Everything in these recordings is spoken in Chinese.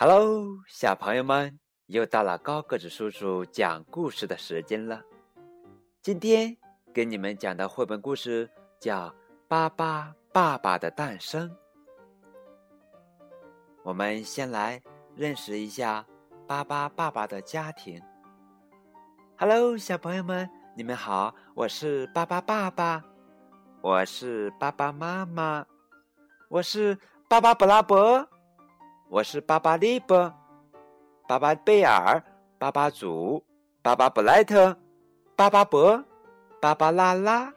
Hello，小朋友们，又到了高个子叔叔讲故事的时间了。今天给你们讲的绘本故事叫《巴巴爸爸的诞生》。我们先来认识一下巴巴爸爸的家庭。Hello，小朋友们，你们好，我是巴巴爸爸，我是爸爸妈妈，我是巴巴布拉伯。我是巴巴利伯、巴巴贝尔、巴巴祖、巴巴布莱特、巴巴伯、巴巴拉拉。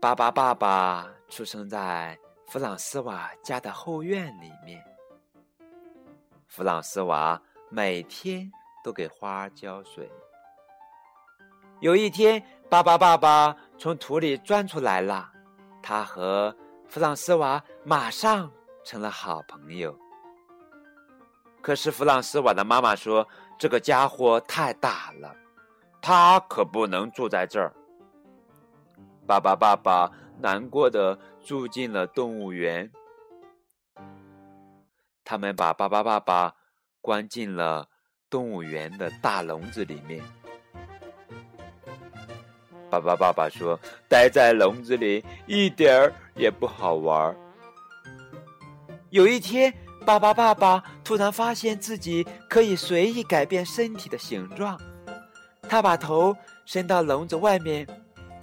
巴巴爸爸出生在弗朗斯瓦家的后院里面。弗朗斯瓦每天都给花浇水。有一天，巴巴爸爸从土里钻出来了。他和弗朗斯瓦马上成了好朋友。可是弗朗斯瓦的妈妈说：“这个家伙太大了，他可不能住在这儿。”爸爸爸爸难过的住进了动物园。他们把巴巴爸爸关进了动物园的大笼子里面。爸爸爸爸说：“待在笼子里一点儿也不好玩。”有一天，巴巴爸爸突然发现自己可以随意改变身体的形状。他把头伸到笼子外面，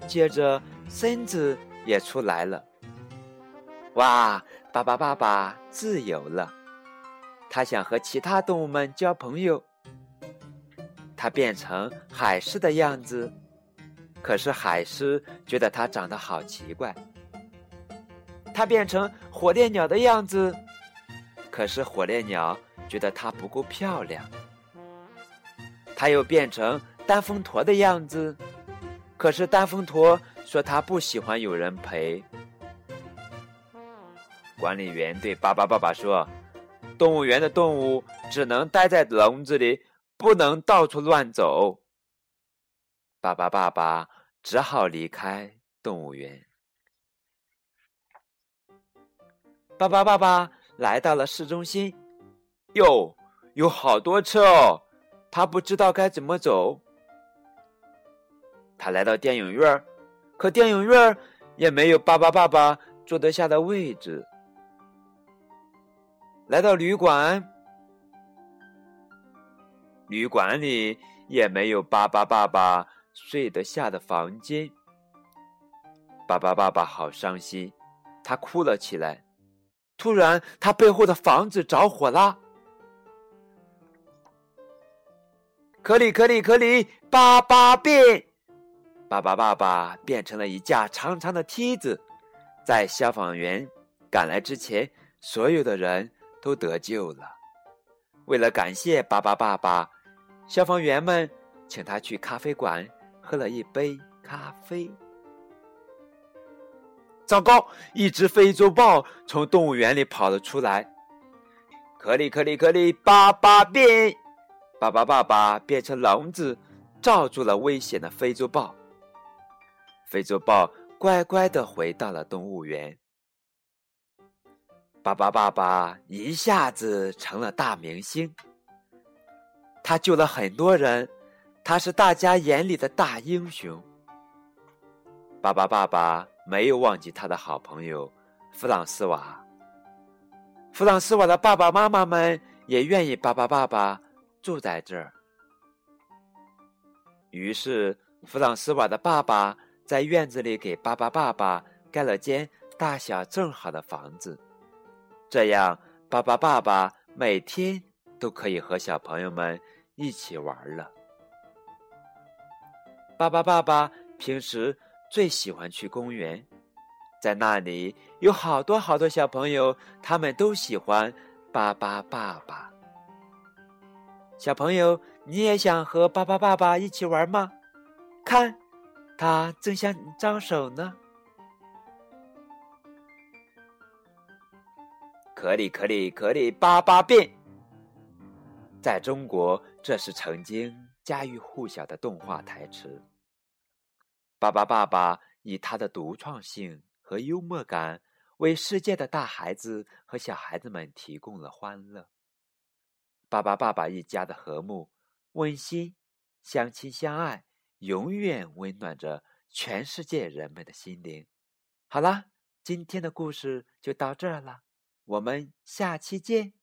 接着身子也出来了。哇！巴巴爸爸自由了。他想和其他动物们交朋友。他变成海狮的样子。可是海狮觉得它长得好奇怪，它变成火烈鸟的样子，可是火烈鸟觉得它不够漂亮。它又变成单峰驼的样子，可是单峰驼说它不喜欢有人陪。管理员对巴巴爸爸说：“动物园的动物只能待在笼子里，不能到处乱走。”巴巴爸爸只好离开动物园。巴巴爸爸来到了市中心，哟，有好多车哦！他不知道该怎么走。他来到电影院可电影院也没有巴巴爸爸坐得下的位置。来到旅馆，旅馆里也没有巴巴爸爸。睡得下的房间，巴巴爸爸好伤心，他哭了起来。突然，他背后的房子着火了。可里可里可里，巴巴变！巴巴爸爸变成了一架长长的梯子，在消防员赶来之前，所有的人都得救了。为了感谢巴巴爸爸，消防员们请他去咖啡馆。喝了一杯咖啡。糟糕！一只非洲豹从动物园里跑了出来。可里可里可里，巴巴变！巴巴爸爸变成笼子，罩住了危险的非洲豹。非洲豹乖乖的回到了动物园。巴巴爸爸一下子成了大明星。他救了很多人。他是大家眼里的大英雄。巴巴爸爸没有忘记他的好朋友弗朗斯瓦。弗朗斯瓦的爸爸妈妈们也愿意巴巴爸爸住在这儿。于是，弗朗斯瓦的爸爸在院子里给巴巴爸爸盖了间大小正好的房子，这样巴巴爸爸每天都可以和小朋友们一起玩了。巴巴爸爸平时最喜欢去公园，在那里有好多好多小朋友，他们都喜欢巴巴爸爸。小朋友，你也想和巴巴爸爸一起玩吗？看，他正向你招手呢。可里可里可里，巴巴变。在中国，这是曾经家喻户晓的动画台词。巴巴爸爸以他的独创性和幽默感，为世界的大孩子和小孩子们提供了欢乐。巴巴爸爸一家的和睦、温馨、相亲相爱，永远温暖着全世界人们的心灵。好啦，今天的故事就到这儿了，我们下期见。